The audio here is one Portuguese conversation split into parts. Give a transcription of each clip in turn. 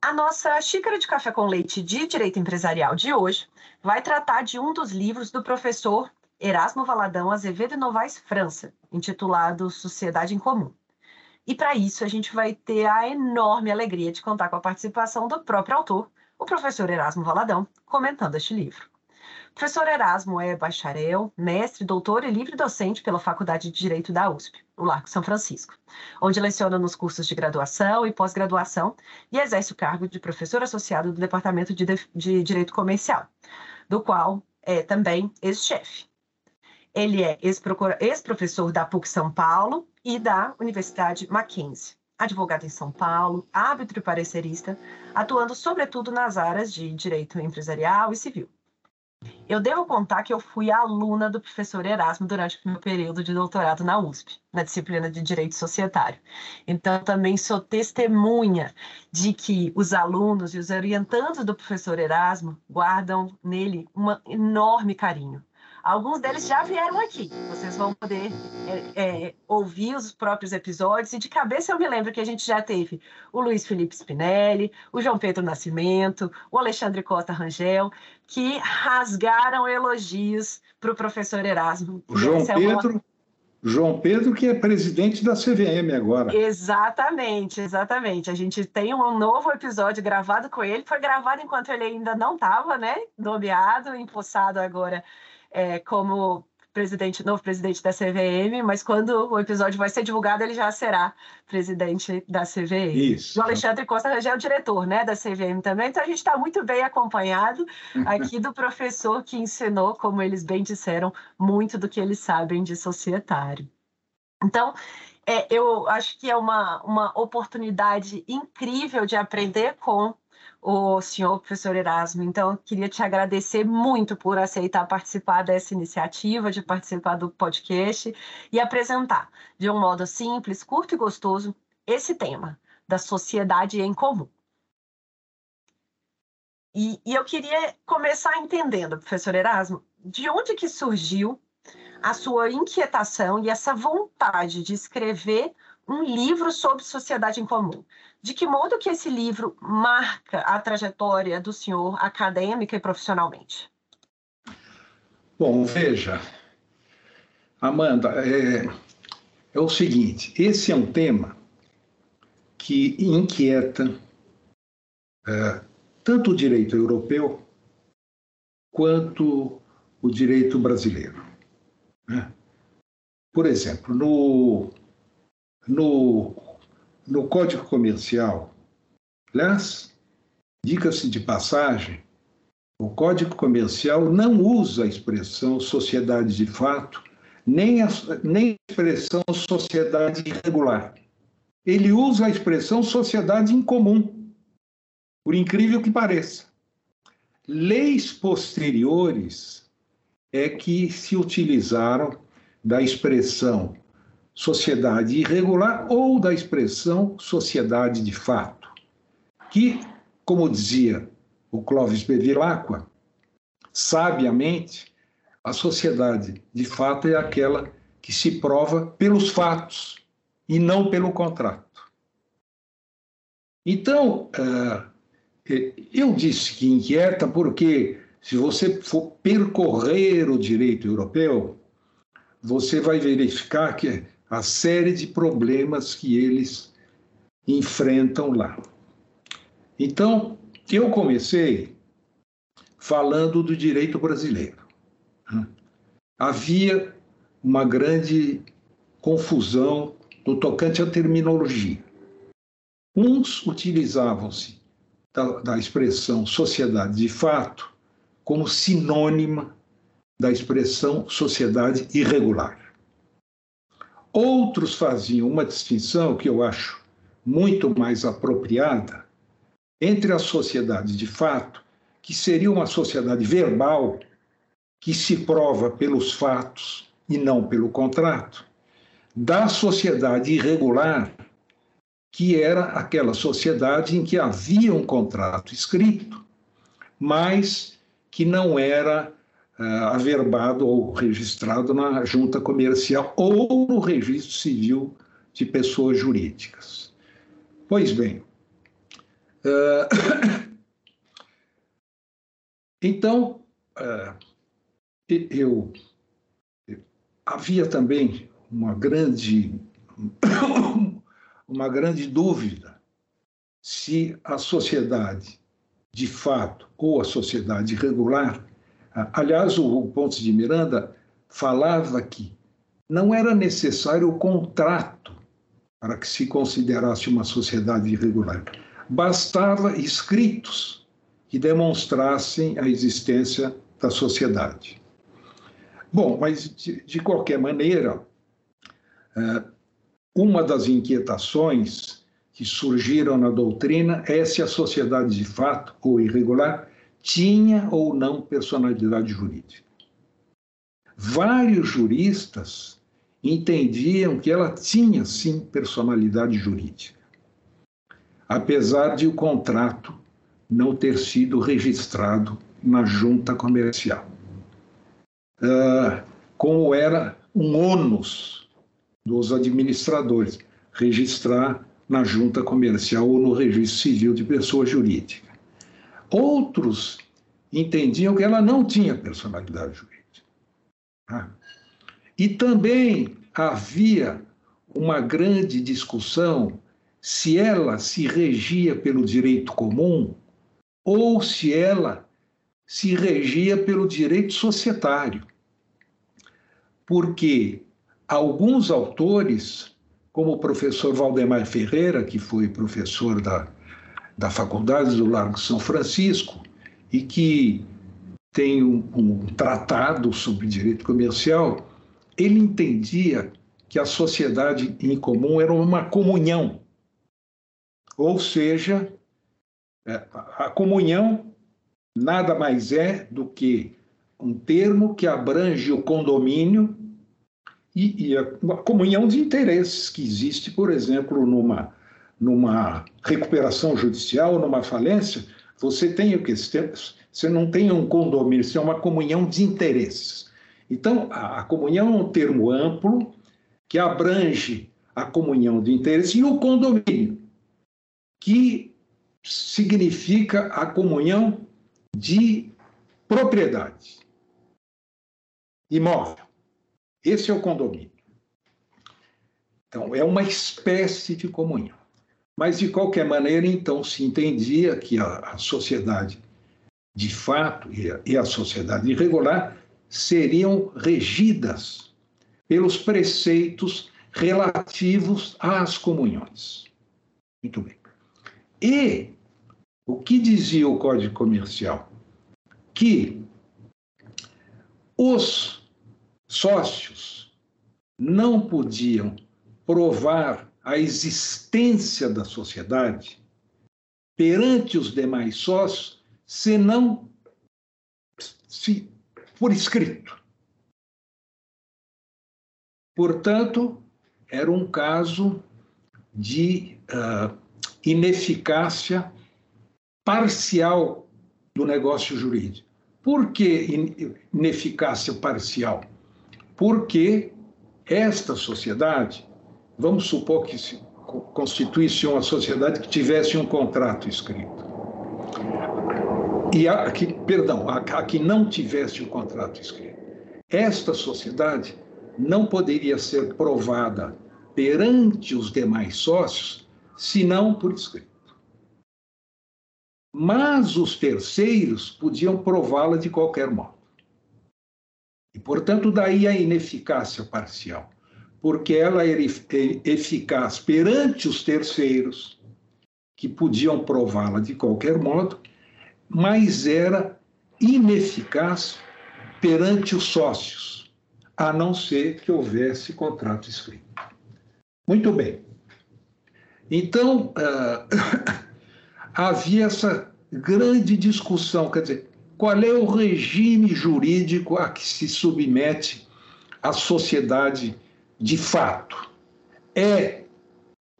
A nossa xícara de café com leite de direito empresarial de hoje vai tratar de um dos livros do professor Erasmo Valadão Azevedo Novaes França, intitulado Sociedade em Comum. E para isso a gente vai ter a enorme alegria de contar com a participação do próprio autor, o professor Erasmo Valadão, comentando este livro. Professor Erasmo é bacharel, mestre, doutor e livre docente pela Faculdade de Direito da USP, o Largo São Francisco, onde leciona nos cursos de graduação e pós-graduação e exerce o cargo de professor associado do Departamento de, de Direito Comercial, do qual é também ex-chefe. Ele é ex-professor da PUC São Paulo e da Universidade Mackenzie advogado em São Paulo, árbitro e parecerista, atuando sobretudo nas áreas de direito empresarial e civil. Eu devo contar que eu fui aluna do professor Erasmo durante o meu período de doutorado na USP, na disciplina de Direito Societário. Então, também sou testemunha de que os alunos e os orientandos do professor Erasmo guardam nele um enorme carinho. Alguns deles já vieram aqui. Vocês vão poder é, é, ouvir os próprios episódios. E de cabeça eu me lembro que a gente já teve o Luiz Felipe Spinelli, o João Pedro Nascimento, o Alexandre Costa Rangel, que rasgaram elogios para o professor Erasmo. João Pedro. É uma... João Pedro, que é presidente da CVM agora. Exatamente, exatamente. A gente tem um novo episódio gravado com ele. Foi gravado enquanto ele ainda não estava, né? Nomeado, empossado agora é, como presidente, novo presidente da CVM, mas quando o episódio vai ser divulgado, ele já será presidente da CVM. Isso. O Alexandre Costa já é o diretor né, da CVM também, então a gente está muito bem acompanhado aqui do professor que ensinou, como eles bem disseram, muito do que eles sabem de societário. Então, é, eu acho que é uma, uma oportunidade incrível de aprender com o senhor professor Erasmo. Então, queria te agradecer muito por aceitar participar dessa iniciativa, de participar do podcast e apresentar de um modo simples, curto e gostoso esse tema da sociedade em comum. E, e eu queria começar entendendo, professor Erasmo, de onde que surgiu a sua inquietação e essa vontade de escrever um livro sobre sociedade em comum. De que modo que esse livro marca a trajetória do senhor acadêmica e profissionalmente? Bom, veja, Amanda, é, é o seguinte: esse é um tema que inquieta é, tanto o direito europeu quanto o direito brasileiro. Né? Por exemplo, no no, no Código Comercial. Aliás, dica-se de passagem, o Código Comercial não usa a expressão sociedade de fato, nem a, nem a expressão sociedade irregular. Ele usa a expressão sociedade em comum, por incrível que pareça. Leis posteriores é que se utilizaram da expressão sociedade irregular ou da expressão sociedade de fato, que, como dizia o Clóvis Bevilacqua, sabiamente, a sociedade de fato é aquela que se prova pelos fatos e não pelo contrato. Então, eh, eu disse que inquieta porque, se você for percorrer o direito europeu, você vai verificar que a série de problemas que eles enfrentam lá. Então, eu comecei falando do direito brasileiro. Havia uma grande confusão no tocante à terminologia. Uns utilizavam-se da, da expressão sociedade de fato como sinônima da expressão sociedade irregular. Outros faziam uma distinção que eu acho muito mais apropriada entre a sociedade de fato, que seria uma sociedade verbal, que se prova pelos fatos e não pelo contrato, da sociedade irregular, que era aquela sociedade em que havia um contrato escrito, mas que não era averbado ou registrado na junta comercial ou no registro civil de pessoas jurídicas. Pois bem, uh, então, eu, eu, havia também uma grande, uma grande dúvida se a sociedade de fato ou a sociedade regular Aliás, o Pontes de Miranda falava que não era necessário o contrato para que se considerasse uma sociedade irregular. Bastava escritos que demonstrassem a existência da sociedade. Bom, mas de, de qualquer maneira, é, uma das inquietações que surgiram na doutrina é se a sociedade de fato ou irregular tinha ou não personalidade jurídica. Vários juristas entendiam que ela tinha sim personalidade jurídica, apesar de o contrato não ter sido registrado na junta comercial. Uh, como era um ônus dos administradores registrar na junta comercial ou no registro civil de pessoa jurídica. Outros entendiam que ela não tinha personalidade jurídica. Ah. E também havia uma grande discussão se ela se regia pelo direito comum ou se ela se regia pelo direito societário. Porque alguns autores, como o professor Valdemar Ferreira, que foi professor da da Faculdade do Largo São Francisco e que tem um, um tratado sobre direito comercial, ele entendia que a sociedade em comum era uma comunhão. Ou seja, é, a comunhão nada mais é do que um termo que abrange o condomínio e, e a, uma comunhão de interesses que existe, por exemplo, numa numa recuperação judicial, numa falência, você tem o que? Você não tem um condomínio, você é uma comunhão de interesses. Então, a, comunhão é um termo amplo que abrange a comunhão de interesses e o condomínio, que significa a comunhão de propriedade imóvel. Esse é o condomínio. Então, é uma espécie de comunhão. Mas, de qualquer maneira, então, se entendia que a, sociedade de fato e a, e a sociedade irregular seriam regidas pelos preceitos relativos às comunhões. Muito bem. E o que dizia o Código Comercial? Que os sócios não podiam provar a existência da sociedade perante os demais sócios, senão se por escrito. Portanto, era um caso de uh, ineficácia parcial do negócio jurídico. Por que ineficácia parcial? Porque esta sociedade, vamos supor que se constituísse uma sociedade que tivesse um contrato escrito. E a que, perdão, a, a que não tivesse um contrato escrito. Esta sociedade não poderia ser provada perante os demais sócios, senão por escrito. Mas os terceiros podiam prová-la de qualquer modo. E, portanto, daí a ineficácia parcial, porque ela era eficaz perante os terceiros, que podiam prová-la de qualquer modo, mas era ineficaz perante os sócios, a não ser que houvesse contrato escrito. Muito bem. Então, uh, havia essa grande discussão, quer dizer, qual é o regime jurídico a que se submete a sociedade de fato? É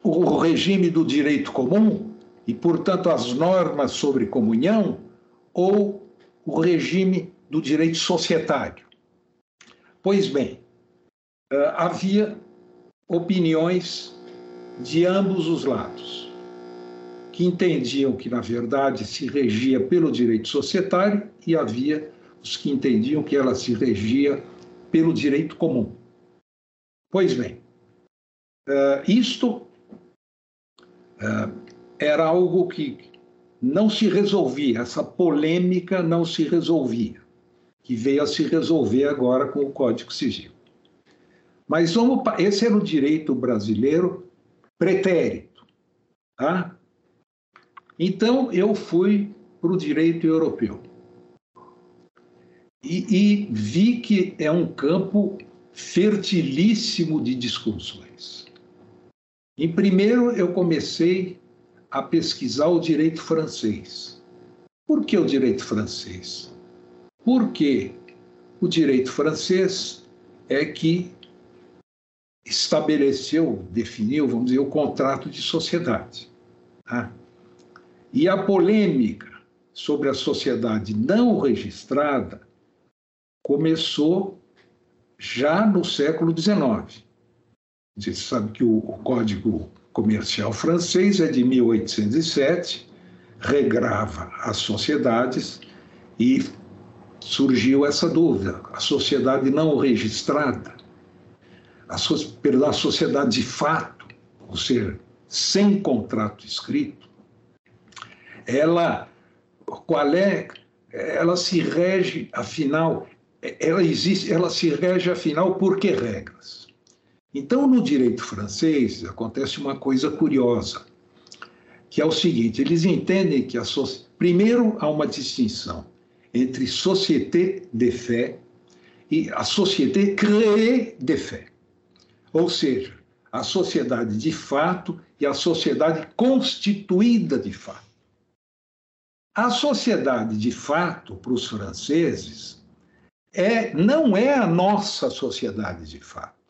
o regime do direito comum e, portanto, as normas sobre comunhão ou o regime do direito societário? Pois bem, eh, havia opiniões de ambos os lados, que entendiam que, na verdade, se regia pelo direito societário e havia os que entendiam que ela se regia pelo direito comum. Pois bem, uh, isto uh, era algo que não se resolvia, essa polêmica não se resolvia, que veio a se resolver agora com o Código Civil. Mas vamos, esse era o direito brasileiro pretérito. Tá? Então, eu fui para o direito europeu. E, e, vi que é um campo fertilíssimo de discussões. Em primeiro, eu comecei a pesquisar o direito francês. Por que o direito francês? Porque o direito francês é que estabeleceu, definiu, vamos dizer, o contrato de sociedade. Tá? E a polêmica sobre a sociedade não registrada começou já no século XIX. Você sabe que o, Código Comercial francês é de 1807, regrava as sociedades e surgiu essa dúvida: a sociedade não registrada a, so, sociedade de fato, ou seja, sem contrato escrito, ela qual é ela se rege afinal ela existe ela se rege afinal por que regras então no direito francês acontece uma coisa curiosa que é o seguinte eles entendem que a so, primeiro há uma distinção entre société de fait e a société créée de fait ou seja, a sociedade de fato e a sociedade constituída de fato. A sociedade de fato, para os franceses, é, não é a nossa sociedade de fato.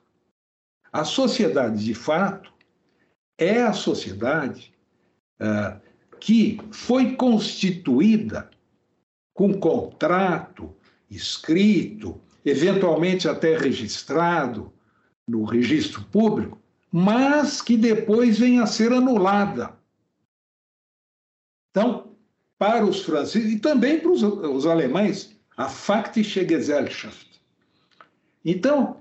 A sociedade de fato é a sociedade uh, que foi constituída com contrato escrito, eventualmente até registrado, no registro público, mas que depois vem a ser anulada. Então, para os franceses e também para os, os alemães, a Faktische Gesellschaft. Então,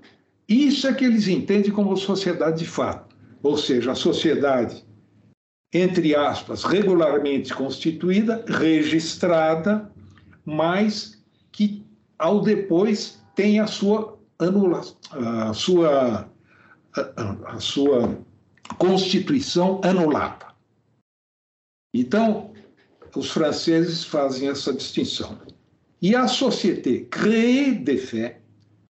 isso é que eles entendem como sociedade de fato, ou seja, a sociedade, entre aspas, regularmente constituída, registrada, mas que ao depois tem a sua anula a sua, a, a sua constituição anulada. Então, os franceses fazem essa distinção. E a société créée de fait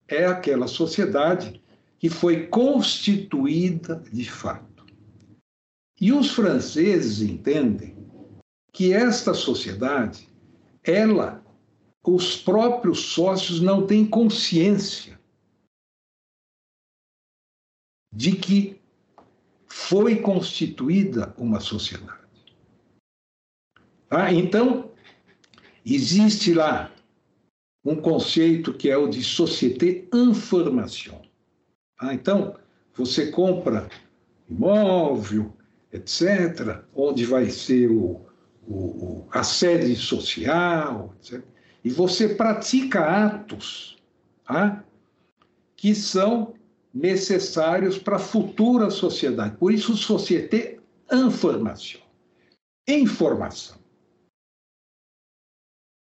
é aquela sociedade que foi constituída de fato. E os franceses entendem que esta sociedade, ela, os próprios sócios não têm consciência de que foi constituída uma sociedade. Ah, então, existe lá um conceito que é o de société information. Ah, então, você compra imóvel, etc., onde vai ser o, o, a sede social, etc., e você pratica atos ah, que são necessários para a futura sociedade. Por isso, société information. Informação.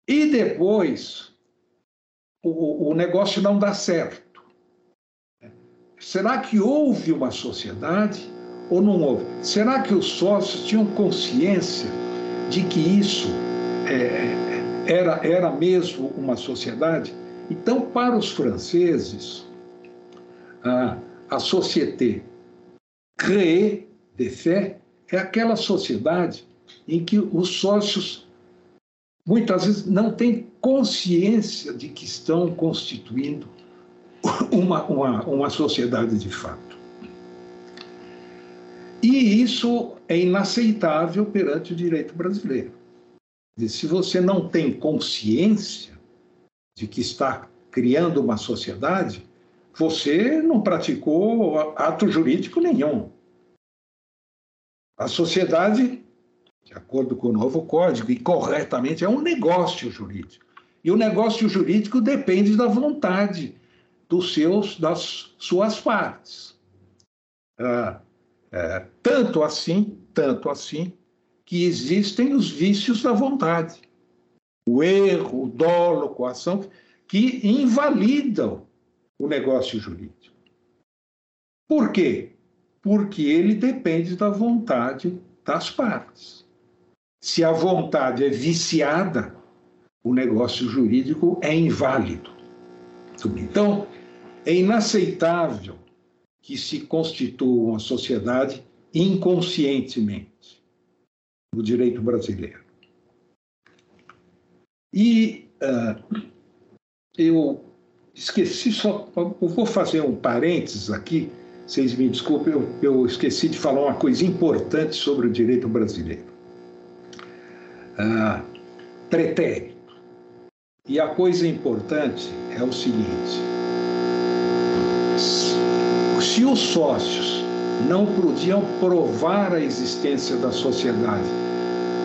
E depois, o, o negócio não dá certo. Será que houve uma sociedade ou não houve? Será que os sócios tinham consciência de que isso é, era, era mesmo uma sociedade? Então, para os franceses, a, a société créée de fait é aquela sociedade em que os sócios muitas vezes não têm consciência de que estão constituindo uma, uma, uma sociedade de fato. E isso é inaceitável perante o direito brasileiro. Se você não tem consciência de que está criando uma sociedade, você não praticou ato jurídico nenhum. A sociedade, de acordo com o novo código, e corretamente, é um negócio jurídico. E o negócio jurídico depende da vontade dos seus, das suas partes. Ah, é, tanto assim, tanto assim, que existem os vícios da vontade. O erro, o dolo, a coação, que invalidam o negócio jurídico. Por quê? porque ele depende da vontade das partes. Se a vontade é viciada, o negócio jurídico é inválido. Então, é inaceitável que se constitua uma sociedade inconscientemente no direito brasileiro. E uh, eu esqueci só, eu vou fazer um parênteses aqui vocês me desculpem, eu, eu, esqueci de falar uma coisa importante sobre o direito brasileiro. Pretérito. E a coisa importante é o seguinte: se os sócios não podiam provar a existência da sociedade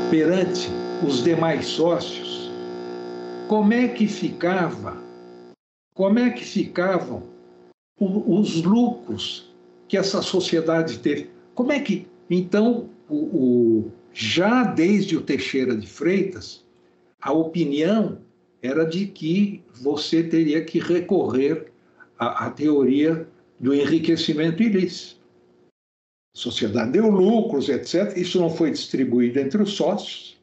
perante os demais sócios, como é que ficava? Como é que ficavam os lucros que essa sociedade teve. Como é que, então, o, o, já desde o Teixeira de Freitas, a opinião era de que você teria que recorrer à, à teoria do enriquecimento ilícito. A sociedade deu lucros, etc. Isso não foi distribuído entre os sócios.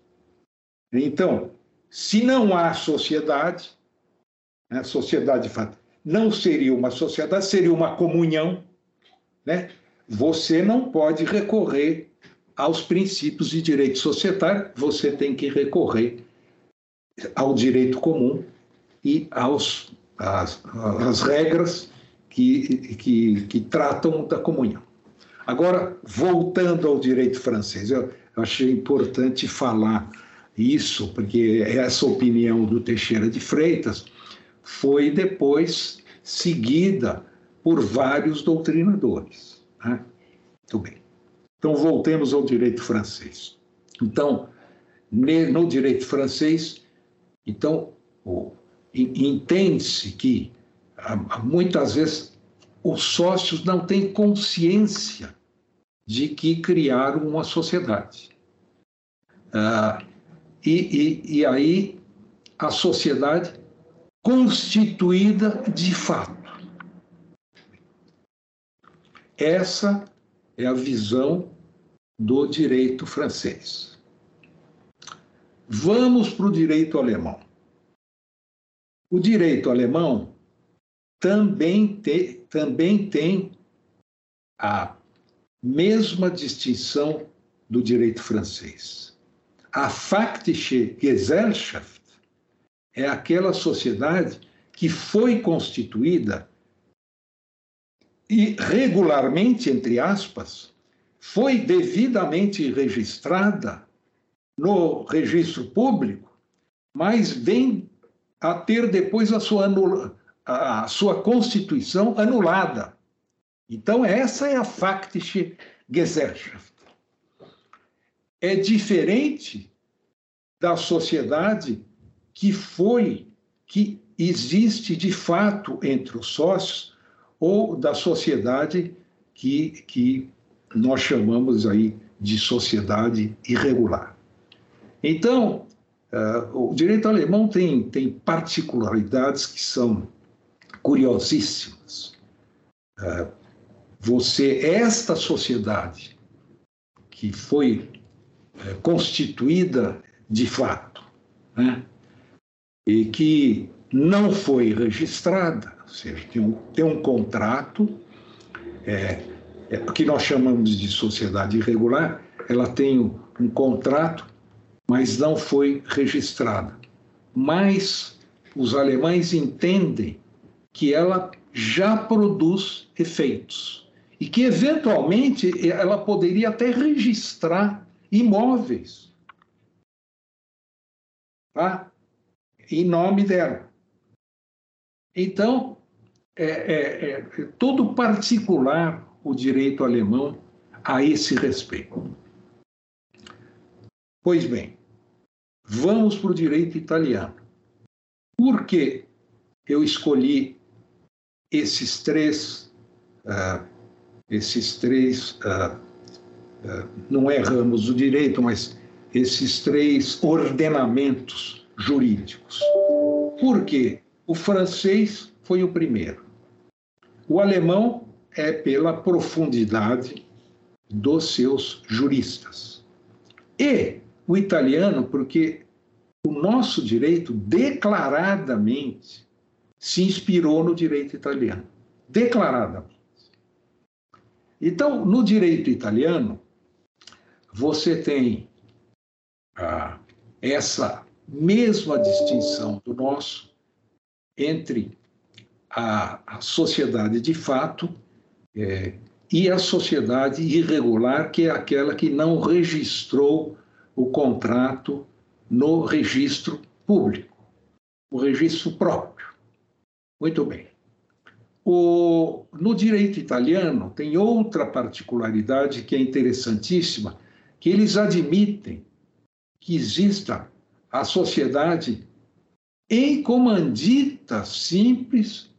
Então, se não há sociedade, né, sociedade de fato não seria uma sociedade, seria uma comunhão né? Você não pode recorrer aos princípios de direito societário, você tem que recorrer ao direito comum e aos, às, às regras que, que, que, tratam da comunhão. Agora, voltando ao direito francês, eu, achei importante falar isso, porque essa opinião do Teixeira de Freitas foi depois seguida por vários doutrinadores. Né? Muito bem. Então, voltemos ao direito francês. Então, no direito francês, então, entende-se que muitas vezes os sócios não têm consciência de que criaram uma sociedade. Ah, e, e, e aí a sociedade constituída de fato. Essa é a visão do direito francês. Vamos para o direito alemão. O direito alemão também, te, também tem a mesma distinção do direito francês. A faktische Gesellschaft é aquela sociedade que foi constituída e regularmente, entre aspas, foi devidamente registrada no registro público mas vem a ter depois a sua, anula, a sua constituição anulada. Então, essa é a Faktische Gesellschaft. É diferente da sociedade que foi, que existe de fato entre os sócios, ou da sociedade que, que nós chamamos aí de sociedade irregular. Então, uh, o direito alemão tem, tem particularidades que são curiosíssimas. Uh, você, esta sociedade que foi uh, constituída de fato, né, e que não foi registrada, ou seja, tem um, tem um contrato, é, é, que nós chamamos de sociedade irregular, ela tem um, um contrato, mas não foi registrada. Mas os alemães entendem que ela já produz efeitos e que, eventualmente, ela poderia até registrar imóveis tá? em nome dela. Então, é, é, é todo particular o direito alemão a esse respeito. Pois bem, vamos para o direito italiano. Por que eu escolhi esses três, uh, esses três, uh, uh, não é ramos do direito, mas esses três ordenamentos jurídicos? Porque o francês foi o primeiro. O alemão é pela profundidade dos seus juristas. E o italiano, porque o nosso direito declaradamente se inspirou no direito italiano. Declaradamente. Então, no direito italiano, você tem ah, essa mesma distinção do nosso entre a, a sociedade de fato é, e a sociedade irregular, que é aquela que não registrou o contrato no registro público, o registro próprio. Muito bem. O, no direito italiano, tem outra particularidade que é interessantíssima, que eles admitem que exista a sociedade em comandita simples,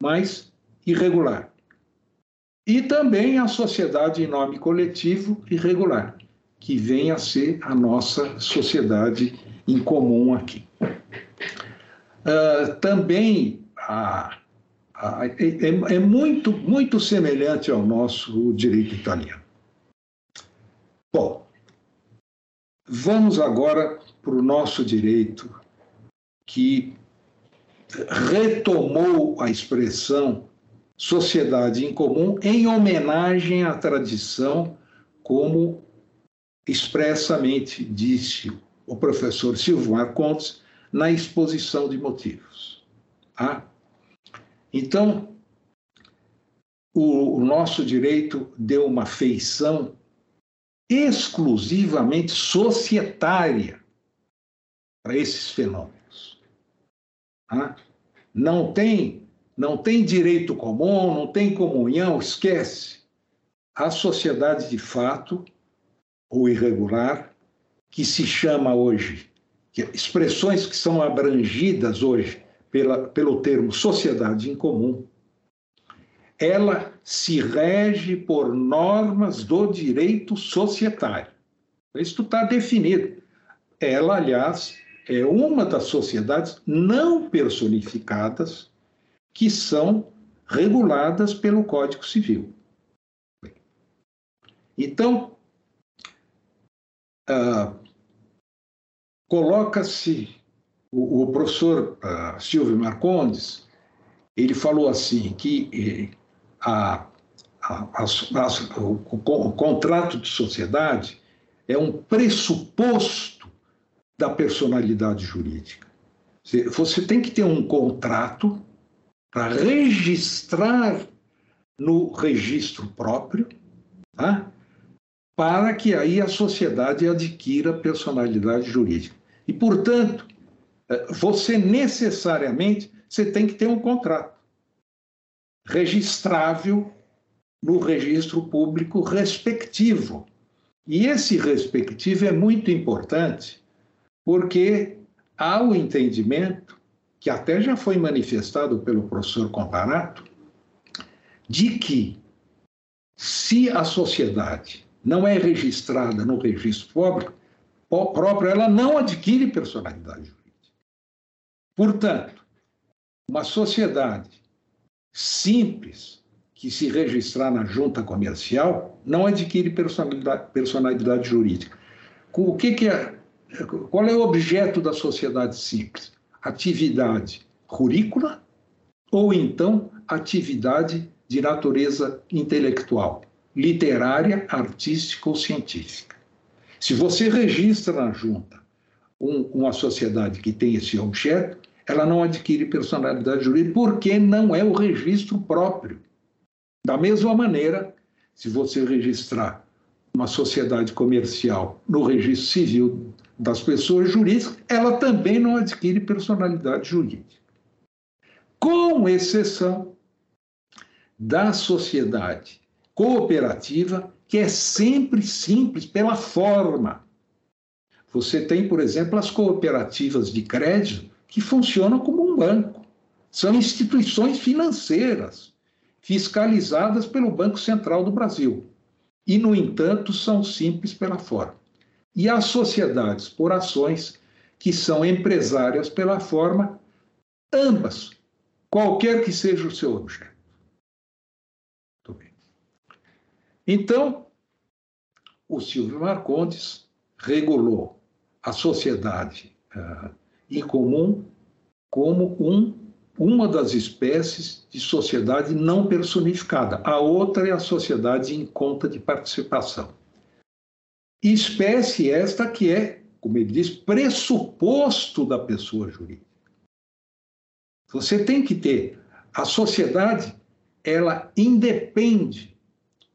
mas irregular e também a sociedade em nome coletivo e regular, que vem a ser a nossa sociedade em comum aqui. Uh, também a, a, é, é, muito, muito semelhante ao nosso direito italiano. Bom, vamos agora para o nosso direito que retomou a expressão sociedade em comum em homenagem à tradição, como expressamente disse o professor Silvio Marcondes na exposição de motivos. Tá? Então, o, o nosso direito deu uma feição exclusivamente societária para esses fenômenos. Não tem não tem direito comum, não tem comunhão, esquece. A sociedade de fato, ou irregular, que se chama hoje, que, expressões que são abrangidas hoje pela, pelo termo sociedade em comum, ela se rege por normas do direito societário. Isso está definido. Ela, aliás, é uma das sociedades não personificadas que são reguladas pelo Código Civil. Então, uh, coloca-se o, o, professor uh, Silvio Marcondes, ele falou assim que eh, a, a, a, o, o contrato de sociedade é um pressuposto da personalidade jurídica. Você tem que ter um contrato para registrar no registro próprio, tá? para que aí a sociedade adquira personalidade jurídica. E, portanto, eh, você necessariamente você tem que ter um contrato registrável no registro público respectivo. E esse respectivo é muito importante porque há o entendimento, que até já foi manifestado pelo professor Comparato, de que se a sociedade não é registrada no registro público, próprio, ela não adquire personalidade jurídica. Portanto, uma sociedade simples que se registrar na junta comercial não adquire personalidade, personalidade jurídica. O que, que é, qual é o objeto da sociedade simples? Atividade rurícola ou então atividade de natureza intelectual, literária, artística ou científica. Se você registra na junta um, uma sociedade que tem esse objeto, ela não adquire personalidade jurídica porque não é o registro próprio. Da mesma maneira, se você registrar uma sociedade comercial no registro civil das pessoas jurídicas, ela também não adquire personalidade jurídica. Com exceção da sociedade cooperativa, que é sempre simples pela forma. Você tem, por exemplo, as cooperativas de crédito, que funcionam como um banco. São instituições financeiras, fiscalizadas pelo Banco Central do Brasil. E, no entanto, são simples pela forma. E as sociedades por ações, que são empresárias pela forma, ambas, qualquer que seja o seu objeto. Então, o Silvio Marcondes regulou a sociedade uh, em comum como um, uma das espécies de sociedade não personificada. A outra é a sociedade em conta de participação. Espécie esta que é, como ele diz, pressuposto da pessoa jurídica. Você tem que ter a sociedade, ela independe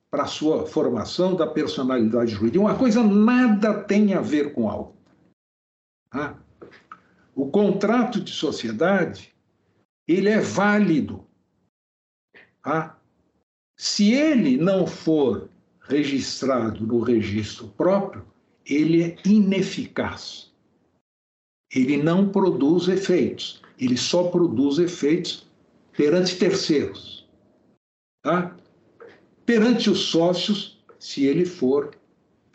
para a sua formação da personalidade jurídica. Uma coisa nada tem a ver com a outra. Ah, o contrato de sociedade, ele é válido. Ah, se ele não for registrado no registro próprio, ele é ineficaz. Ele não produz efeitos. Ele só produz efeitos perante terceiros. Tá? Perante os sócios, se ele for,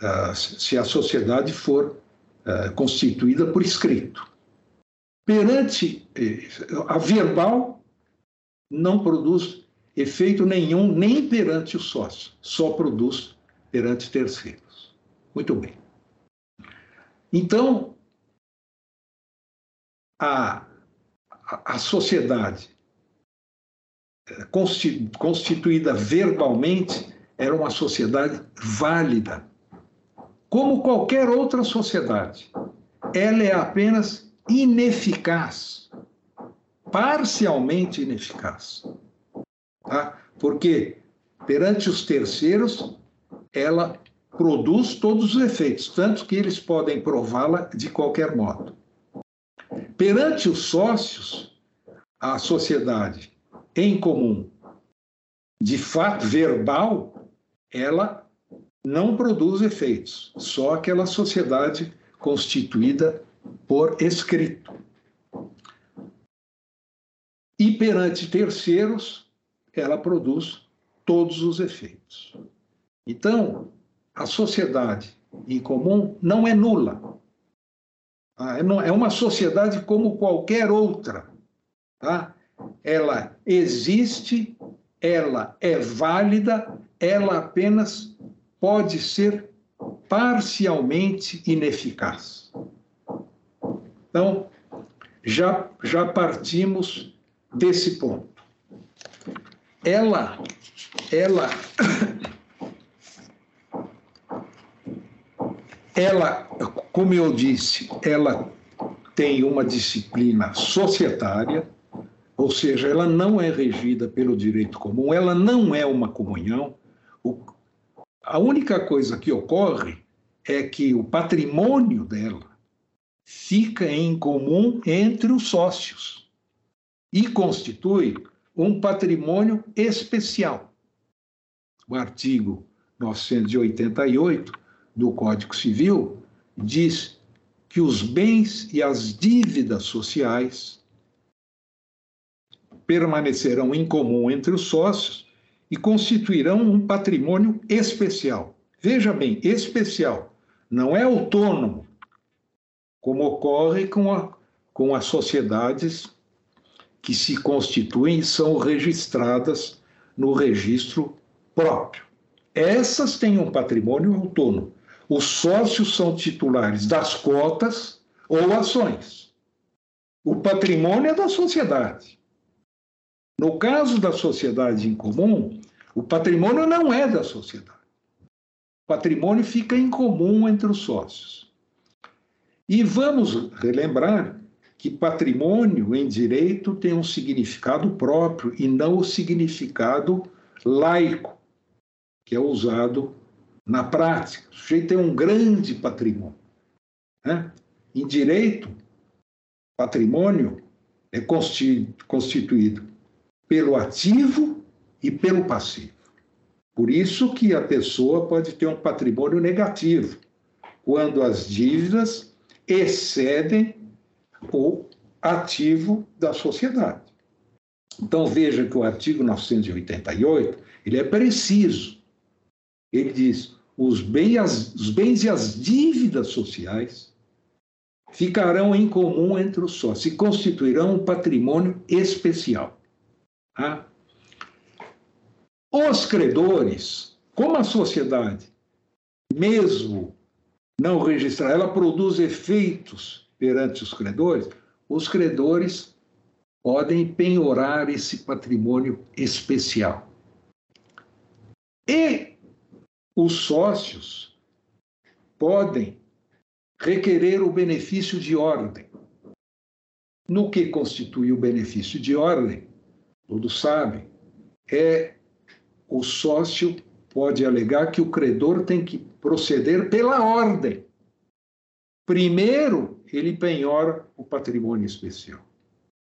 uh, se a sociedade for constituída por escrito perante a verbal não produz efeito nenhum nem perante o sócio, só produz perante terceiros. Muito bem. Então, a, a sociedade eh, constituída verbalmente era uma sociedade válida, como qualquer outra sociedade. Ela é apenas ineficaz, parcialmente ineficaz. Tá? Porque perante os terceiros, ela produz todos os efeitos, tanto que eles podem prová-la de qualquer modo. Perante os sócios, a sociedade em comum, de fato verbal, ela não produz efeitos, só aquela sociedade constituída por escrito. E perante terceiros, ela produz todos os efeitos. Então, a sociedade em comum não é nula. Tá? É, é uma sociedade como qualquer outra. Tá? Ela existe, ela é válida, ela apenas pode ser parcialmente ineficaz. Então, já, já partimos desse ponto. Ela, ela, ela, como eu disse, ela tem uma disciplina societária, ou seja, ela não é regida pelo direito comum, ela não é uma comunhão. O, a única coisa que ocorre é que o patrimônio dela fica em comum entre os sócios e constitui um patrimônio especial. O artigo 988 do Código Civil diz que os bens e as dívidas sociais permanecerão em comum entre os sócios e constituirão um patrimônio especial. Veja bem, especial, não é autônomo, como ocorre com, a, com as sociedades que se constituem e são registradas no registro próprio. Essas têm um patrimônio autônomo. Os sócios são titulares das cotas ou ações. O patrimônio é da sociedade. No caso da sociedade em comum, o patrimônio não é da sociedade. O patrimônio fica em comum entre os sócios. E vamos relembrar que patrimônio em direito tem um significado próprio e não o significado laico, que é usado na prática. O sujeito tem um grande patrimônio. Né? Em direito, patrimônio é constituído pelo ativo e pelo passivo. Por isso que a pessoa pode ter um patrimônio negativo, quando as dívidas excedem o ativo da sociedade. Então veja que o artigo 988 ele é preciso. Ele diz: os bens, os bens e as dívidas sociais ficarão em comum entre os sócios e constituirão um patrimônio especial. Tá? Os credores, como a sociedade, mesmo não registrar, ela produz efeitos perante os credores, os credores podem penhorar esse patrimônio especial. E os sócios podem requerer o benefício de ordem. No que constitui o benefício de ordem, todos sabem, é o sócio pode alegar que o credor tem que proceder pela ordem. Primeiro, ele penhora o patrimônio especial,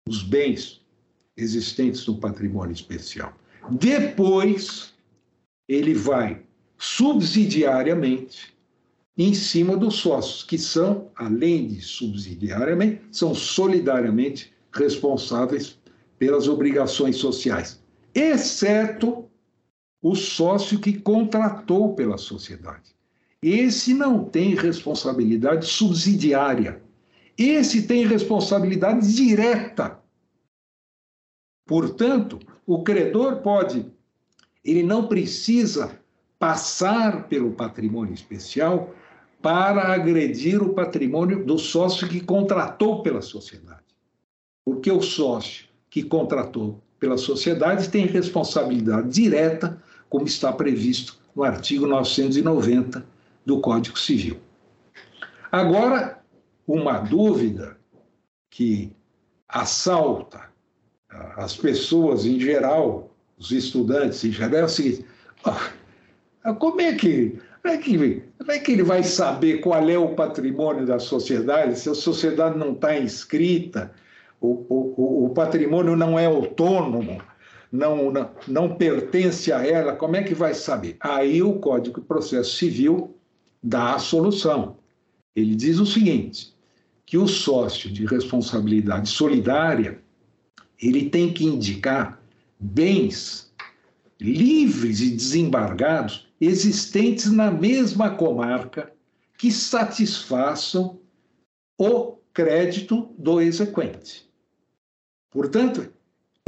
os bens existentes no patrimônio especial. Depois, ele vai subsidiariamente em cima dos sócios, que são, além de subsidiariamente, são solidariamente responsáveis pelas obrigações sociais, exceto o sócio que contratou pela sociedade. Esse não tem responsabilidade subsidiária. Esse tem responsabilidade direta. Portanto, o credor pode, ele não precisa passar pelo patrimônio especial para agredir o patrimônio do sócio que contratou pela sociedade. Porque o sócio que contratou pela sociedade tem responsabilidade direta como está previsto no artigo 990 do Código Civil. Agora, uma dúvida que assalta as pessoas em geral, os estudantes em geral, é o seguinte: como é que, como é que, como é que ele vai saber qual é o patrimônio da sociedade se a sociedade não está inscrita, o, o, o patrimônio não é autônomo? Não, não, não pertence a ela, como é que vai saber? Aí o Código de Processo Civil dá a solução. Ele diz o seguinte: que o sócio de responsabilidade solidária ele tem que indicar bens livres e desembargados existentes na mesma comarca que satisfaçam o crédito do exequente. Portanto,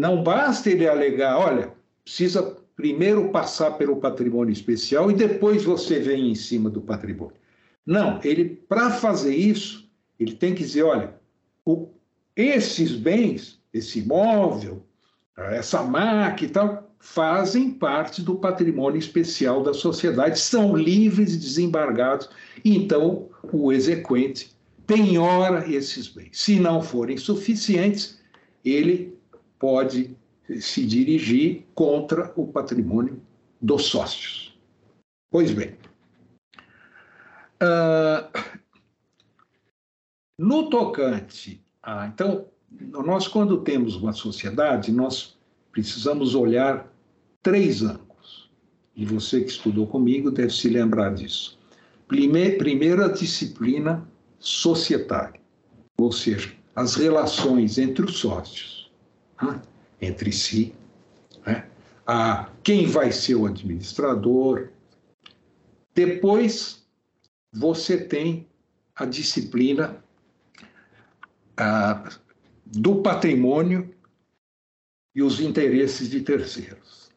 não basta ele alegar, olha, precisa primeiro passar pelo patrimônio especial e depois você vem em cima do patrimônio. Não, ele para fazer isso, ele tem que dizer, olha, o, esses bens, esse imóvel, essa máquina e tal, fazem parte do patrimônio especial da sociedade, são livres e desembargados, então o exequente penhora esses bens. Se não forem suficientes, ele pode se dirigir contra o patrimônio dos sócios. Pois bem, uh, No tocante a. Então, nós, quando temos uma sociedade, nós precisamos olhar três ângulos. E você que estudou comigo deve se lembrar disso. Primeiro, primeiro a disciplina societária, ou seja, as relações entre os sócios, né? entre si, né? a quem vai ser o administrador. Depois, você tem a disciplina a, do patrimônio e os interesses de terceiros.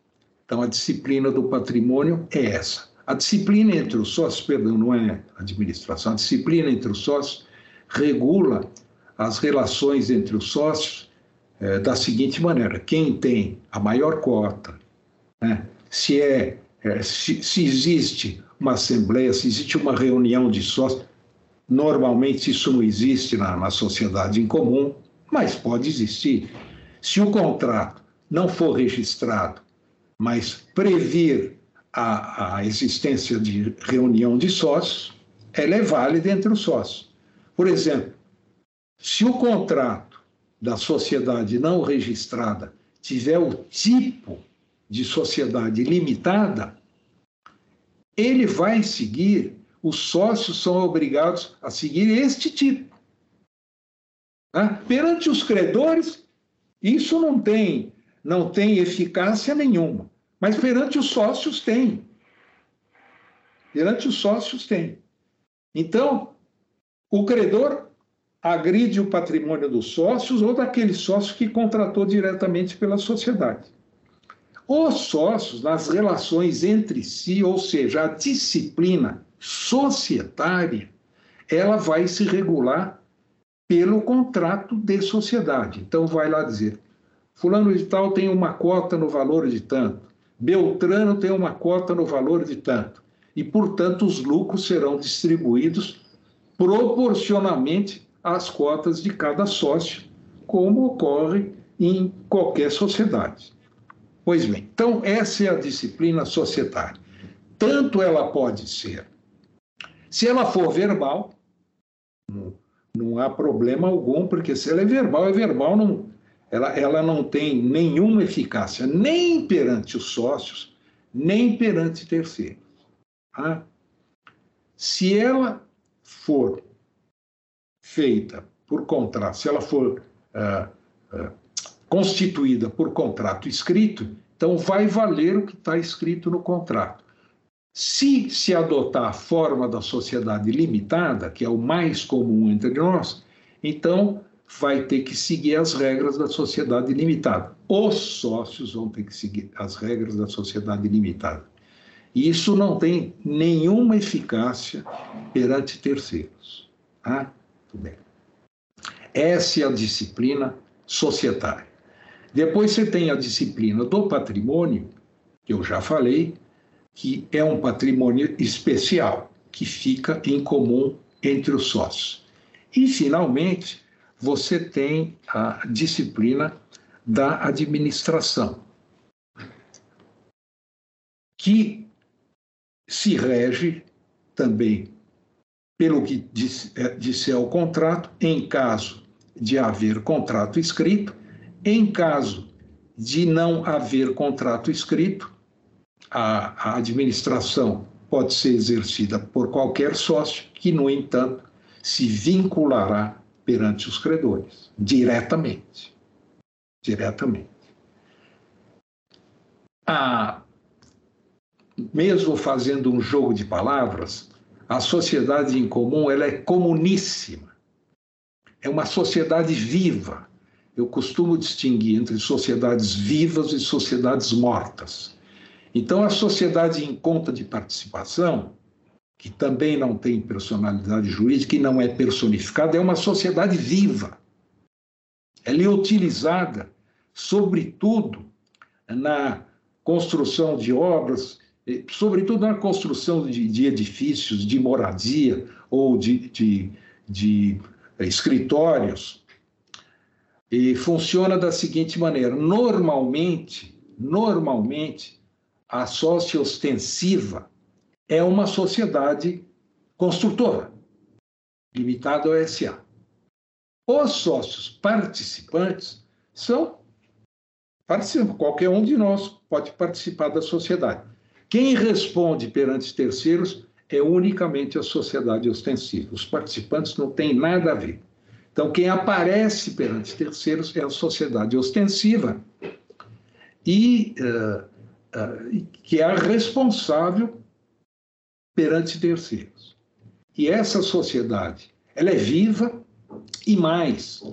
Então, a disciplina do patrimônio é essa. A disciplina entre os sócios, perdão, não é administração, a disciplina entre os sócios regula as relações entre os sócios é, da seguinte maneira: quem tem a maior cota, né, se, é, é se, se existe uma assembleia, se existe uma reunião de sócios, normalmente isso não existe na, na sociedade em comum, mas pode existir. Se o contrato não for registrado, mas previr a, a existência de reunião de sócios, ela é válida entre os sócios. Por exemplo, se o contrato da sociedade não registrada tiver o tipo de sociedade limitada, ele vai seguir, os sócios são obrigados a seguir este tipo. Tá? Perante os credores, isso não tem, não tem eficácia nenhuma, mas perante os sócios tem. Perante os sócios tem. Então, o credor agride o patrimônio dos sócios ou daquele sócio que contratou diretamente pela sociedade. Os sócios, nas relações entre si, ou seja, a disciplina societária, ela vai se regular pelo contrato de sociedade. Então, vai lá dizer: Fulano de Tal tem uma cota no valor de tanto, Beltrano tem uma cota no valor de tanto, e, portanto, os lucros serão distribuídos proporcionalmente as cotas de cada sócio, como ocorre em qualquer sociedade. Pois bem, então essa é a disciplina societária. Tanto ela pode ser, se ela for verbal, não, não há problema algum, porque se ela é verbal, é verbal, não, ela, ela não tem nenhuma eficácia, nem perante os sócios, nem perante terceiros. Tá? Se ela for feita por contrato, se ela for uh, uh, constituída por contrato escrito, então vai valer o que está escrito no contrato. Se se adotar a forma da sociedade limitada, que é o mais comum entre nós, então vai ter que seguir as regras da sociedade limitada. Os sócios vão ter que seguir as regras da sociedade limitada. E isso não tem nenhuma eficácia perante terceiros. Tá? Muito bem. Essa é a disciplina societária. Depois você tem a disciplina do patrimônio, que eu já falei, que é um patrimônio especial, que fica em comum entre os sócios. E, finalmente, você tem a disciplina da administração, que se rege também pelo que é, o contrato, em caso de haver contrato escrito, em caso de não haver contrato escrito, a, a administração pode ser exercida por qualquer sócio que, no entanto, se vinculará perante os credores, diretamente. Diretamente. A, mesmo fazendo um jogo de palavras, a sociedade em comum ela é comuníssima. É uma sociedade viva. Eu costumo distinguir entre sociedades vivas e sociedades mortas. Então, a sociedade em conta de participação, que também não tem personalidade jurídica e não é personificada, é uma sociedade viva. Ela é utilizada, sobretudo, na construção de obras sobretudo na construção de, de edifícios de moradia ou de, de, de escritórios, e funciona da seguinte maneira: normalmente, normalmente, a sócia ostensiva é uma sociedade construtora, limitada ao SA. Os sócios participantes são participantes, qualquer um de nós pode participar da sociedade. Quem responde perante terceiros é unicamente a sociedade ostensiva. Os participantes não têm nada a ver. Então, quem aparece perante terceiros é a sociedade ostensiva e uh, uh, que é a responsável perante terceiros. E essa sociedade, ela é viva e mais,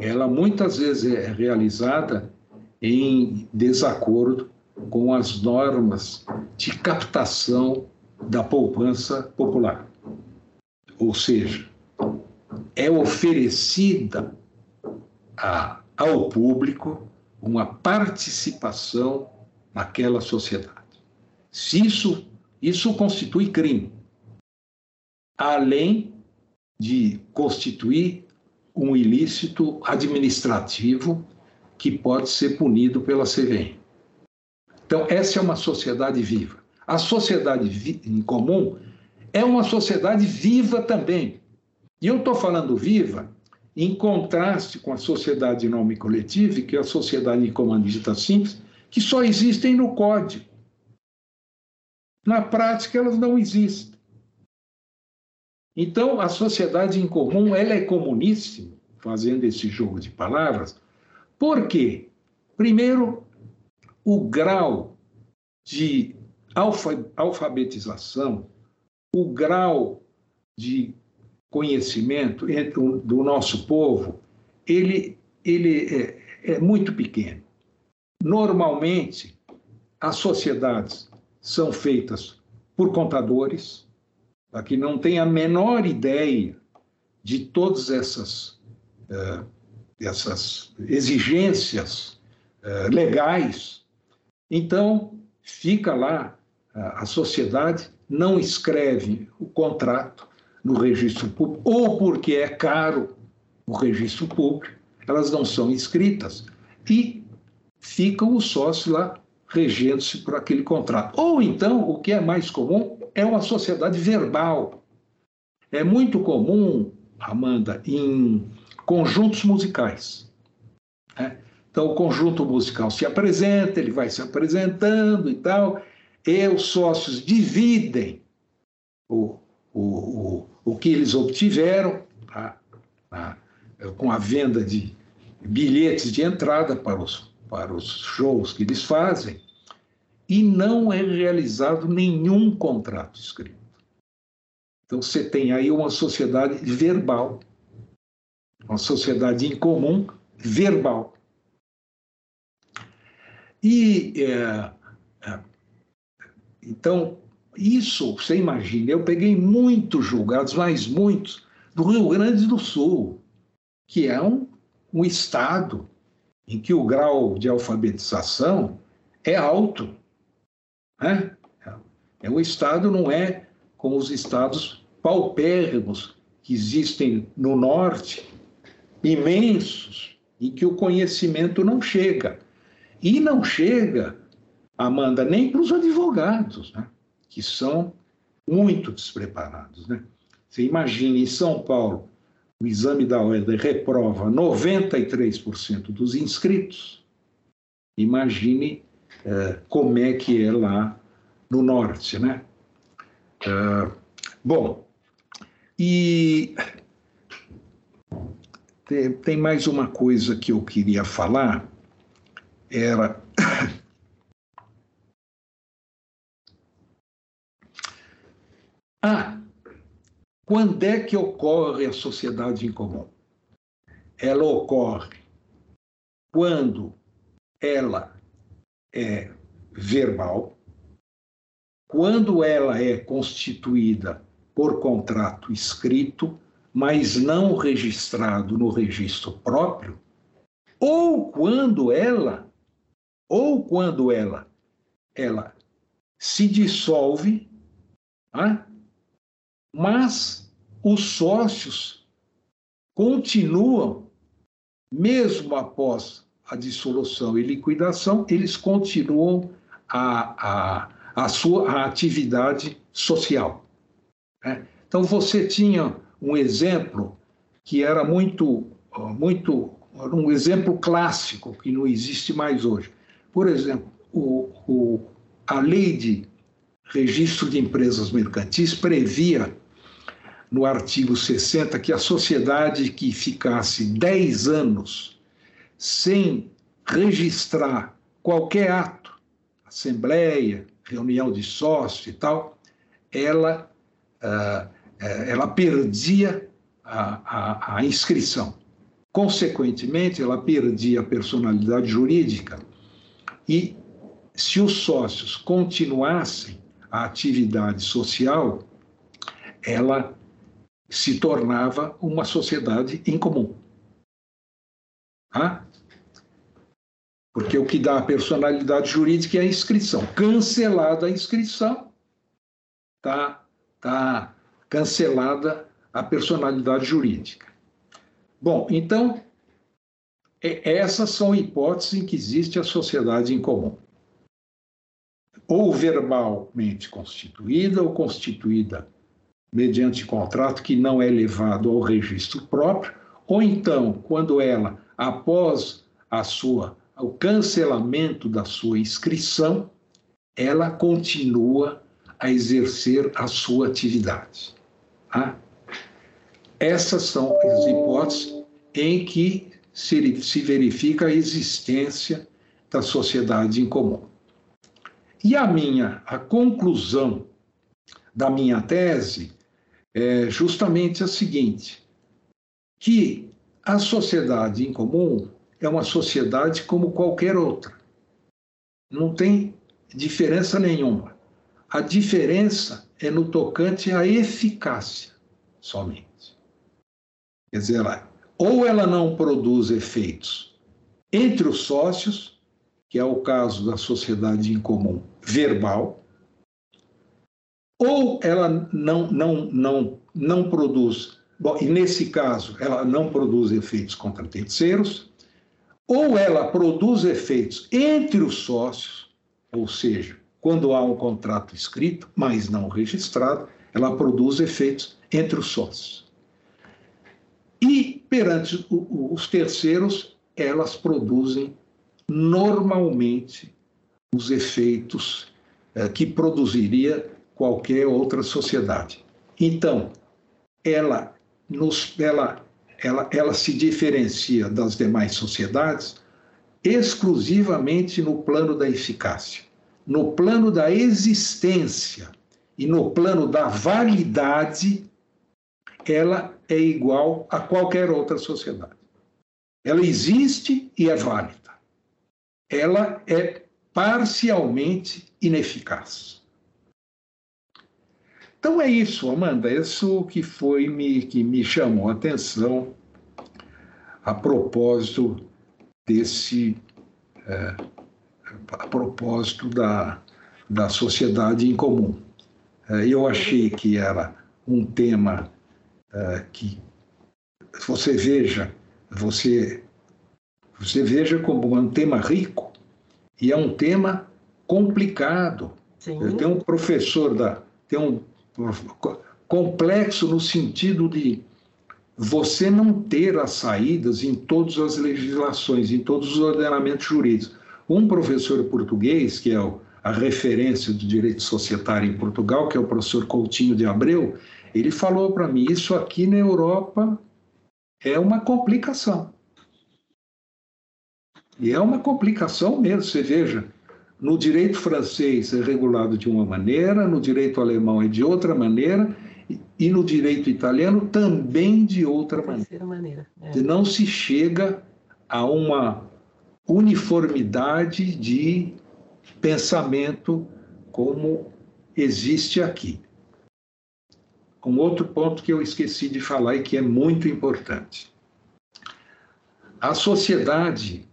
ela muitas vezes é realizada em desacordo com as normas de captação da poupança popular. Ou seja, é oferecida a, ao público uma participação naquela sociedade. Se isso, isso constitui crime, além de constituir um ilícito administrativo que pode ser punido pela CVM. Então, essa é uma sociedade viva. A sociedade em comum é uma sociedade viva também. E eu estou falando viva em contraste com a sociedade nome coletivo, que é a sociedade em comandista simples, que só existem no código. Na prática, elas não existem. Então, a sociedade em comum, ela é comuníssima, fazendo esse jogo de palavras, por quê? Primeiro, o grau de alfabetização, o grau de conhecimento do nosso povo, ele, ele é, é muito pequeno. Normalmente, as sociedades são feitas por contadores, tá, que não têm a menor ideia de todas essas, uh, essas exigências uh, legais. Então, fica lá, a sociedade não escreve o contrato no registro público, ou porque é caro o registro público, elas não são inscritas. E ficam os sócios lá regendo-se por aquele contrato. Ou então, o que é mais comum é uma sociedade verbal. É muito comum, Amanda, em conjuntos musicais. Então, o conjunto musical se apresenta, ele vai se apresentando e tal, e os sócios dividem o, o, o, o que eles obtiveram tá? Tá? com a venda de bilhetes de entrada para os para os shows que eles fazem, e não é realizado nenhum contrato escrito. Então você tem aí uma sociedade verbal, uma sociedade em comum verbal. E é, é, então isso você imagina, eu peguei muitos julgados, mas muitos do Rio Grande do Sul, que é um, um estado em que o grau de alfabetização é alto. Né? É, o Estado não é como os estados paupérrimos que existem no norte, imensos, em que o conhecimento não chega. E não chega, Amanda, nem para os advogados, né? que são muito despreparados. Né? Você imagina em São Paulo, o exame da ordem reprova 93% dos inscritos, imagine é, como é que é lá no norte, né? É, bom, e tem mais uma coisa que eu queria falar, era ah, quando é que ocorre a sociedade em comum? Ela ocorre quando ela é verbal, quando ela é constituída por contrato escrito, mas não registrado no registro próprio, ou quando ela ou quando ela ela se dissolve, ah, mas os sócios continuam, mesmo após a dissolução e liquidação, eles continuam a, a, a sua a atividade social. Né? Então, você tinha um exemplo que era muito muito um exemplo clássico que não existe mais hoje. Por exemplo, o, o, a lei de registro de empresas mercantis previa no artigo 60 que a sociedade que ficasse 10 anos sem registrar qualquer ato, assembleia, reunião de sócio e tal, ela, uh, ela perdia a, a, a inscrição. Consequentemente, ela perdia a personalidade jurídica e, se os sócios continuassem a atividade social, ela se tornava uma sociedade em comum. Ah? Porque o que dá a personalidade jurídica é a inscrição. Cancelada a inscrição, está tá cancelada a personalidade jurídica. Bom, então, essas são hipóteses em que existe a sociedade em comum. Ou verbalmente constituída, ou constituída mediante contrato que não é levado ao registro próprio, ou então, quando ela, após a sua, o cancelamento da sua inscrição, ela continua a exercer a sua atividade. Tá? Essas são as hipóteses em que se, se verifica a existência da sociedade em comum. E a minha, a conclusão da minha tese é justamente a seguinte: que a sociedade em comum é uma sociedade como qualquer outra. Não tem diferença nenhuma. A diferença é no tocante à eficácia somente. Quer dizer, ou ela não produz efeitos entre os sócios, que é o caso da sociedade em comum verbal, ou ela não, não, não, não produz, bom, e nesse caso ela não produz efeitos contra terceiros, ou ela produz efeitos entre os sócios, ou seja, quando há um contrato escrito, mas não registrado, ela produz efeitos entre os sócios. E perante os terceiros, elas produzem normalmente os efeitos eh, que produziria qualquer outra sociedade. Então, ela, nos, ela, ela, ela se diferencia das demais sociedades exclusivamente no plano da eficácia, no plano da existência e no plano da validade ela é igual a qualquer outra sociedade. Ela existe e é válida. Ela é parcialmente ineficaz. Então é isso, Amanda, isso que foi me, que me chamou a atenção a propósito desse é, a propósito da, da sociedade em comum. É, eu achei que era um tema uh, que você veja, você, você veja como um tema rico e é um tema complicado. Sim. Tem um professor da, tem um complexo no sentido de você não ter as saídas em todas as legislações, em todos os ordenamentos jurídicos. Um professor português, que é o, a referência do direito societário em Portugal, que é o professor Coutinho de Abreu, ele falou para mim: isso aqui na Europa é uma complicação. E é uma complicação mesmo. Você veja, no direito francês é regulado de uma maneira, no direito alemão é de outra maneira, e no direito italiano também de outra maneira. maneira é. Não se chega a uma uniformidade de pensamento como existe aqui um outro ponto que eu esqueci de falar e que é muito importante. A sociedade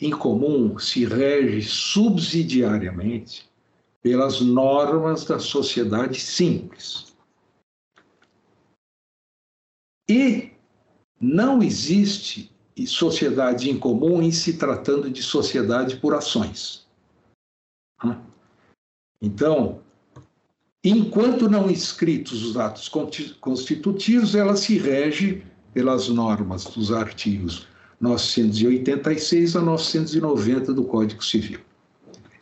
em comum se rege subsidiariamente pelas normas da sociedade simples. E não existe sociedade em comum em se tratando de sociedade por ações. Então, Enquanto não escritos os atos constitutivos, ela se rege pelas normas dos artigos 986 a 990 do Código Civil,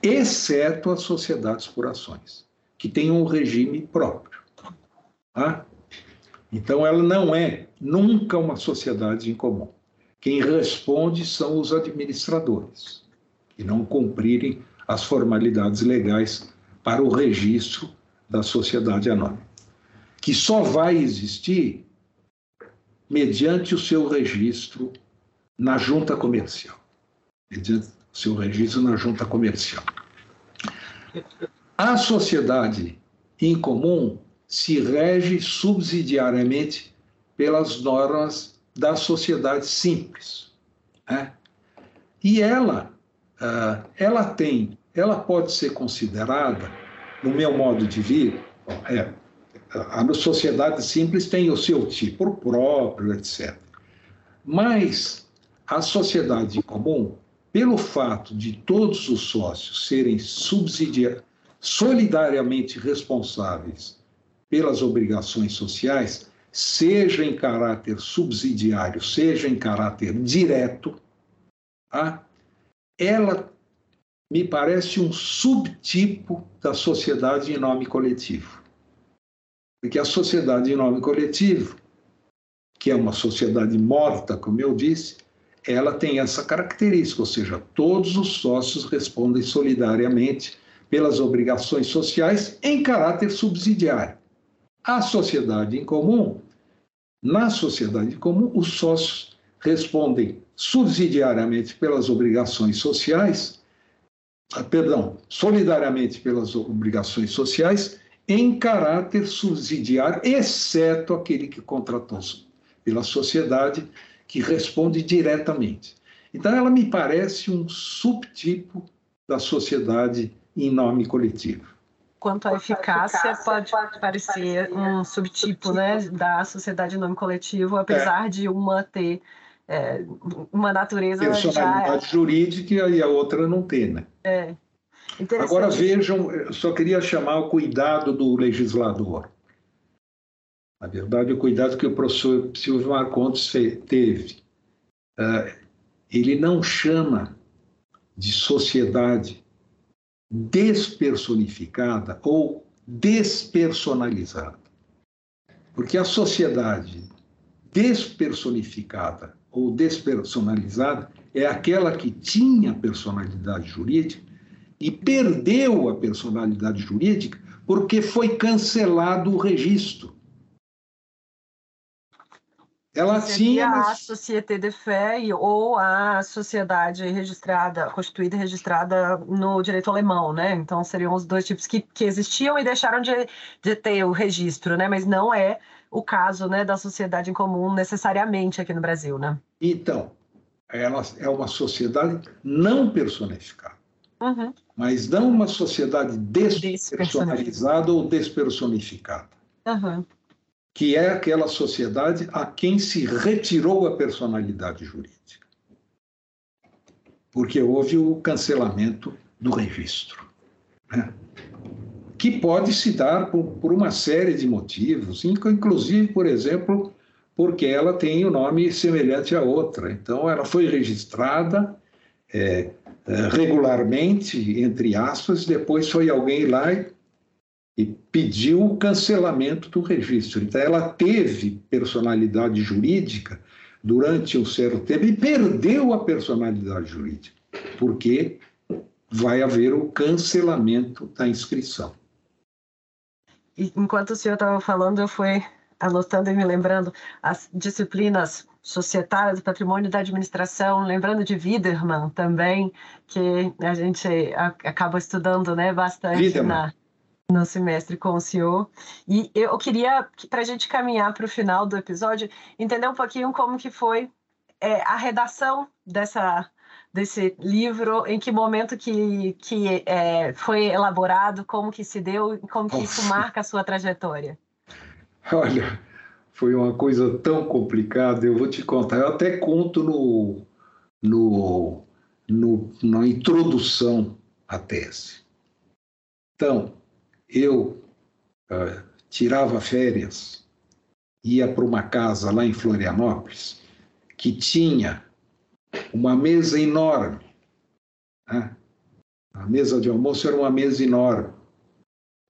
exceto as sociedades por ações, que têm um regime próprio. Tá? Então, ela não é nunca uma sociedade em comum. Quem responde são os administradores, que não cumprirem as formalidades legais para o registro da sociedade anônima, que só vai existir mediante o seu registro na junta comercial. Mediante o seu registro na junta comercial. A sociedade em comum se rege subsidiariamente pelas normas da sociedade simples. Né? E ela, uh, ela tem, ela pode ser considerada, no meu modo de ver, é, a sociedade simples tem o seu tipo próprio, etc. Mas a sociedade comum, pelo fato de todos os sócios serem solidariamente responsáveis pelas obrigações sociais, seja em caráter subsidiário, seja em caráter direto, tá? ela me parece um subtipo da sociedade em nome coletivo. Porque a sociedade em nome coletivo, que é uma sociedade morta, como eu disse, ela tem essa característica, ou seja, todos os sócios respondem solidariamente pelas obrigações sociais em caráter subsidiário. A sociedade em comum, na sociedade em comum, os sócios respondem subsidiariamente pelas obrigações sociais, perdão, solidariamente pelas obrigações sociais em caráter subsidiário, exceto aquele que contratou pela sociedade, que responde diretamente. Então, ela me parece um subtipo da sociedade em nome coletivo. Quanto à eficácia, pode, parecer um subtipo né, da sociedade em nome coletivo, apesar é. de uma ter é, uma natureza personalidade já... jurídica e a outra não ter, né? É. Agora vejam, só queria chamar o cuidado do legislador. Na verdade, o cuidado que o professor Silvio Marcondes teve. Uh, ele não chama de sociedade despersonificada ou despersonalizada. Porque a sociedade despersonificada ou despersonalizada é aquela que tinha personalidade jurídica e perdeu a personalidade jurídica porque foi cancelado o registro. Ela Seria tinha a sociedade de fé ou a sociedade registrada, constituída e registrada no direito alemão, né? Então seriam os dois tipos que, que existiam e deixaram de, de ter o registro, né? Mas não é o caso, né, da sociedade em comum necessariamente aqui no Brasil, né? Então, ela é uma sociedade não personificada. Uhum. Mas não uma sociedade despersonalizada ou despersonificada. Uhum. Que é aquela sociedade a quem se retirou a personalidade jurídica. Porque houve o cancelamento do registro. Né? Que pode se dar por, por uma série de motivos, inclusive, por exemplo, porque ela tem o um nome semelhante a outra. Então, ela foi registrada é, é, regularmente, entre aspas, depois foi alguém lá e, e pediu o cancelamento do registro. Então, ela teve personalidade jurídica durante um certo tempo e perdeu a personalidade jurídica, porque vai haver o cancelamento da inscrição. Enquanto o senhor estava falando, eu fui anotando e me lembrando as disciplinas societárias do patrimônio da administração, lembrando de Widerman também, que a gente acaba estudando né, bastante na, no semestre com o senhor. E eu queria, para a gente caminhar para o final do episódio, entender um pouquinho como que foi é, a redação dessa desse livro, em que momento que, que é, foi elaborado, como que se deu, como que isso marca a sua trajetória. Olha, foi uma coisa tão complicada, eu vou te contar. Eu até conto no, no, no na introdução à tese. Então, eu uh, tirava férias ia para uma casa lá em Florianópolis que tinha uma mesa enorme. Né? A mesa de almoço era uma mesa enorme.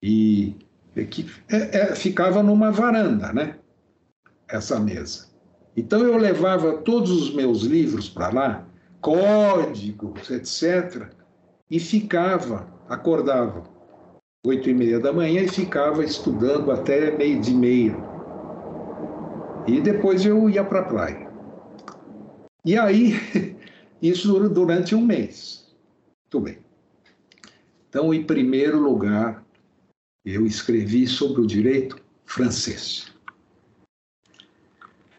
E que é, é, ficava numa varanda, né? Essa mesa. Então eu levava todos os meus livros para lá, códigos, etc., e ficava, acordava oito e meia da manhã e ficava estudando até meio de meia. E depois eu ia para a praia. E aí, isso durante um mês. Muito bem. Então, em primeiro lugar, eu escrevi sobre o direito francês.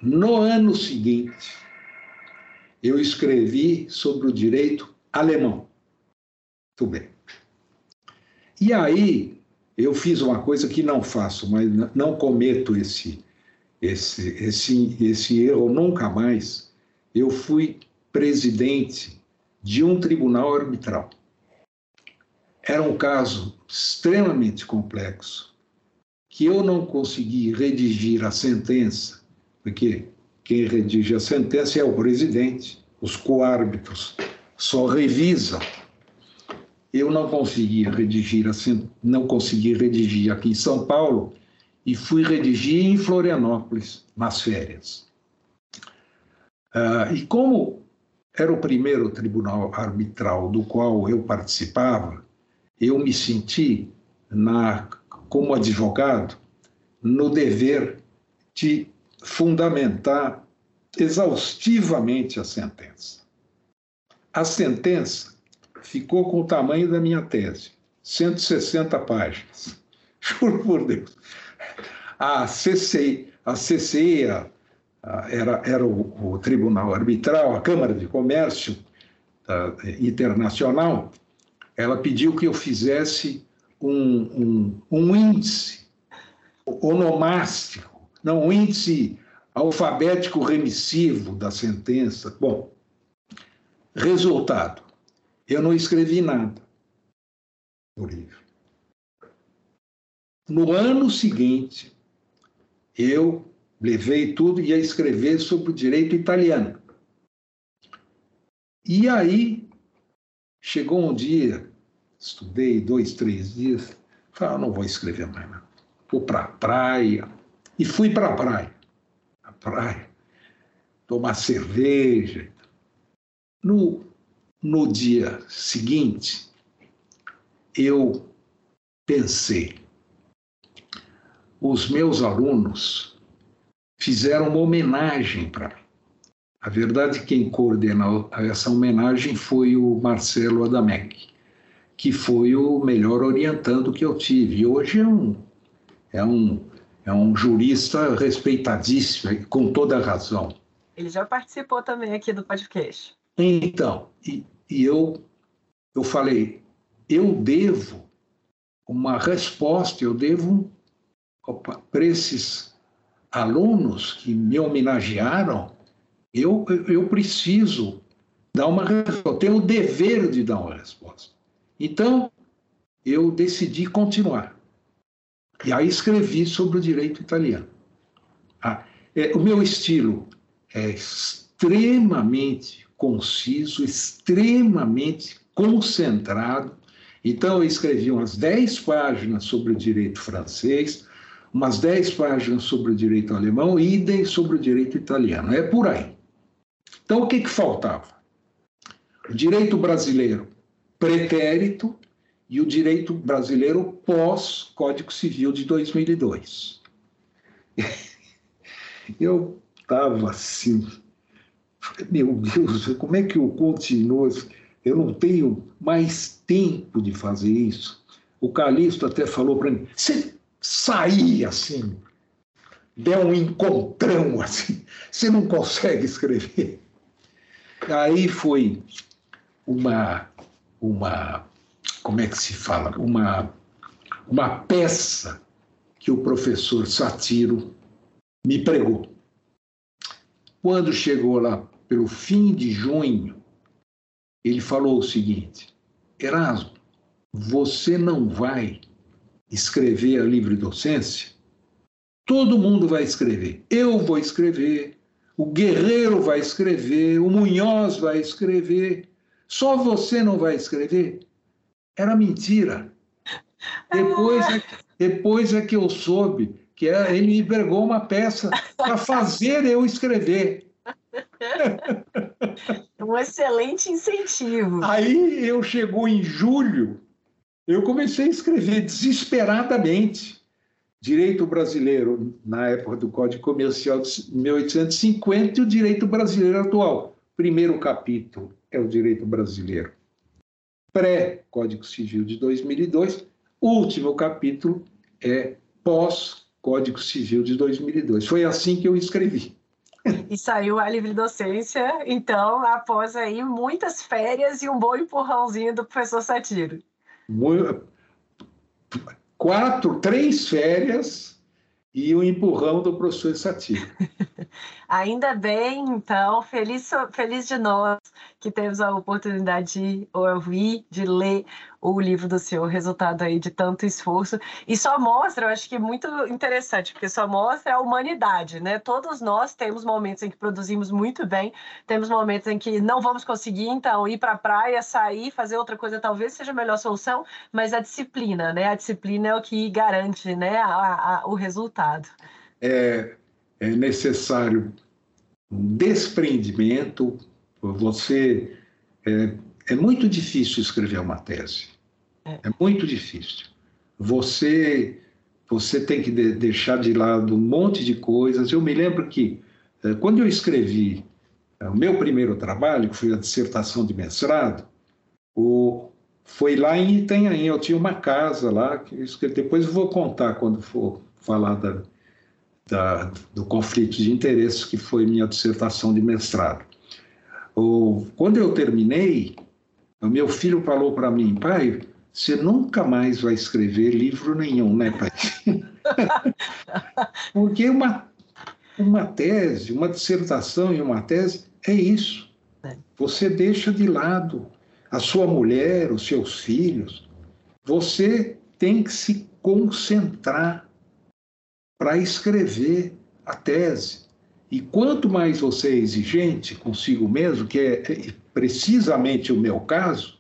No ano seguinte, eu escrevi sobre o direito alemão. Muito bem. E aí, eu fiz uma coisa que não faço, mas não cometo esse, esse, esse, esse erro nunca mais. Eu fui presidente de um tribunal arbitral. Era um caso extremamente complexo, que eu não consegui redigir a sentença, porque quem redige a sentença é o presidente, os coárbitros só revisam eu não conseguia redigir assim, não consegui redigir aqui em São Paulo e fui redigir em Florianópolis nas férias. Uh, e como era o primeiro tribunal arbitral do qual eu participava, eu me senti na, como advogado no dever de fundamentar exaustivamente a sentença. A sentença ficou com o tamanho da minha tese, 160 páginas. Juro por Deus. A CCI, a CCI a, era, era o, o, Tribunal Arbitral, a Câmara de Comércio Internacional, ela pediu que eu fizesse um, um, um índice onomástico, não um índice alfabético remissivo da sentença. Bom, resultado: eu não escrevi nada no livro. No ano seguinte, eu levei tudo e ia escrever sobre o direito italiano. E aí, chegou um dia, estudei dois, três dias, falei, ah, não vou escrever mais nada. Vou para a praia. E fui para a praia. A praia, tomar cerveja. No no dia seguinte, eu pensei, os meus alunos fizeram uma homenagem para mim. A verdade, quem coordenou essa homenagem foi o Marcelo Adamec, que foi o melhor orientando que eu tive. E hoje é um, é um, é um jurista respeitadíssimo, com toda razão. Ele já participou também aqui do podcast. Então, e, e eu, eu falei, eu devo uma resposta, eu devo para esses alunos que me homenagearam, eu, eu preciso dar uma resposta, eu tenho o dever de dar uma resposta. Então, eu decidi continuar. E aí escrevi sobre o direito italiano. Ah, é, o meu estilo é extremamente conciso, extremamente concentrado. Então, eu escrevi umas 10 páginas sobre o direito francês, umas 10 páginas sobre o direito alemão e idem sobre o direito italiano. É por aí. Então, o que, que faltava? O direito brasileiro pretérito e o direito brasileiro pós-Código Civil de 2002. Eu estava assim, meu Deus, como é que eu continuo? Eu não tenho mais tempo de fazer isso. O Calixto até falou para mim: você sair assim, der um encontrão assim, você não consegue escrever. Aí foi uma, uma, como é que se fala? Uma, uma peça que o professor Satiro me pregou. Quando chegou lá pelo fim de junho, ele falou o seguinte: Erasmo, você não vai escrever a livre docência? Todo mundo vai escrever. Eu vou escrever, o Guerreiro vai escrever, o Munhoz vai escrever. Só você não vai escrever? Era mentira. Depois é, depois é que eu soube que ele me pregou uma peça para fazer eu escrever. Um excelente incentivo. Aí eu chegou em julho, eu comecei a escrever desesperadamente. Direito brasileiro, na época do Código Comercial de 1850, e o direito brasileiro atual. Primeiro capítulo é o direito brasileiro. Pré-Código Civil de 2002, último capítulo é pós-Código Civil de 2002. Foi assim que eu escrevi. E saiu a livre docência, então, após aí muitas férias e um bom empurrãozinho do professor Satiro. Quatro, três férias e o um empurrão do professor Satiro. Ainda bem, então, feliz, feliz de nós que temos a oportunidade de ouvir, de ler o livro do senhor, resultado aí de tanto esforço. E só mostra, eu acho que é muito interessante, porque só mostra a humanidade, né? Todos nós temos momentos em que produzimos muito bem, temos momentos em que não vamos conseguir, então, ir para a praia, sair, fazer outra coisa talvez seja a melhor solução, mas a disciplina, né? A disciplina é o que garante né, a, a, o resultado. É, é necessário um desprendimento, você é, é muito difícil escrever uma tese. É, é muito difícil. Você você tem que de, deixar de lado um monte de coisas. Eu me lembro que é, quando eu escrevi é, o meu primeiro trabalho, que foi a dissertação de mestrado, o, foi lá em Itanhaém. Eu tinha uma casa lá, que depois eu vou contar quando for falar da, da, do conflito de interesses, que foi minha dissertação de mestrado. O, quando eu terminei, o meu filho falou para mim, pai, você nunca mais vai escrever livro nenhum, né, pai? Porque uma, uma tese, uma dissertação e uma tese é isso. É. Você deixa de lado a sua mulher, os seus filhos. Você tem que se concentrar para escrever a tese. E quanto mais você é exigente consigo mesmo, que é precisamente o meu caso,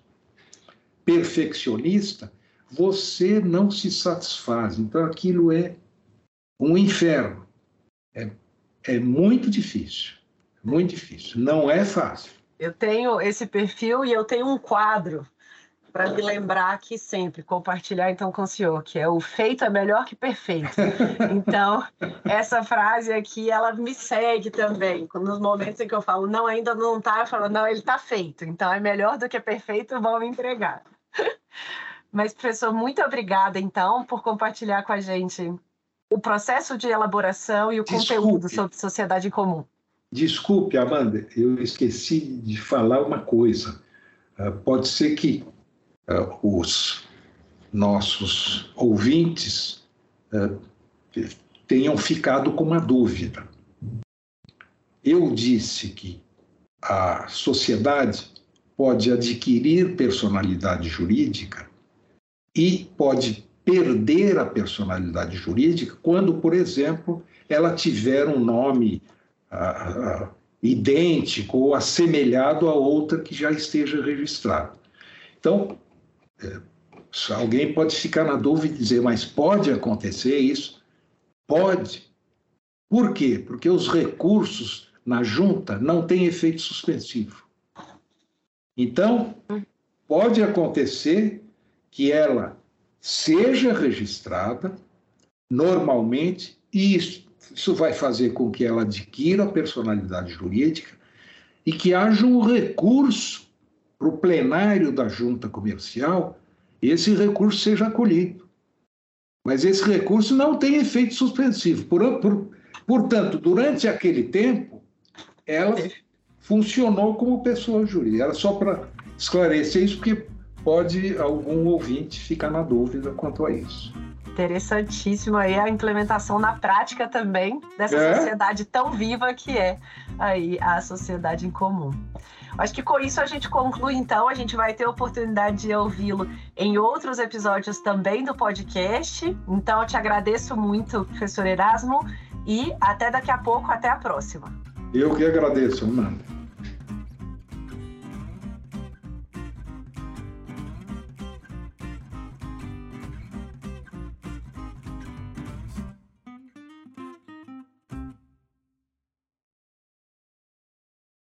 perfeccionista, você não se satisfaz. Então aquilo é um inferno. É, é muito difícil. Muito difícil. Não é fácil. Eu tenho esse perfil e eu tenho um quadro para me lembrar aqui sempre, compartilhar então com o senhor, que é o feito é melhor que perfeito. Então, essa frase aqui, ela me segue também. Nos momentos em que eu falo, não, ainda não está, eu falo, não, ele está feito. Então, é melhor do que perfeito, vamos entregar. Mas, professor, muito obrigada, então, por compartilhar com a gente o processo de elaboração e o Desculpe. conteúdo sobre sociedade em comum. Desculpe, Amanda, eu esqueci de falar uma coisa. Uh, pode ser que uh, os nossos ouvintes uh, tenham ficado com uma dúvida. Eu disse que a sociedade pode adquirir personalidade jurídica e pode perder a personalidade jurídica quando, por exemplo, ela tiver um nome uh, uh, idêntico ou assemelhado a outra que já esteja registrada. Então, alguém pode ficar na dúvida e dizer, mas pode acontecer isso? Pode. Por quê? Porque os recursos na junta não têm efeito suspensivo. Então, pode acontecer que ela seja registrada normalmente, e isso, isso vai fazer com que ela adquira a personalidade jurídica e que haja um recurso para o plenário da junta comercial, esse recurso seja acolhido. Mas esse recurso não tem efeito suspensivo. Por, por, portanto, durante aquele tempo, ela funcionou como pessoa jurídica. Era só para esclarecer isso, porque pode algum ouvinte ficar na dúvida quanto a isso. Interessantíssimo aí a implementação na prática também dessa é? sociedade tão viva que é aí a sociedade em comum. Acho que com isso a gente conclui, então. A gente vai ter a oportunidade de ouvi-lo em outros episódios também do podcast. Então, eu te agradeço muito, professor Erasmo, e até daqui a pouco, até a próxima. Eu que agradeço, Amanda.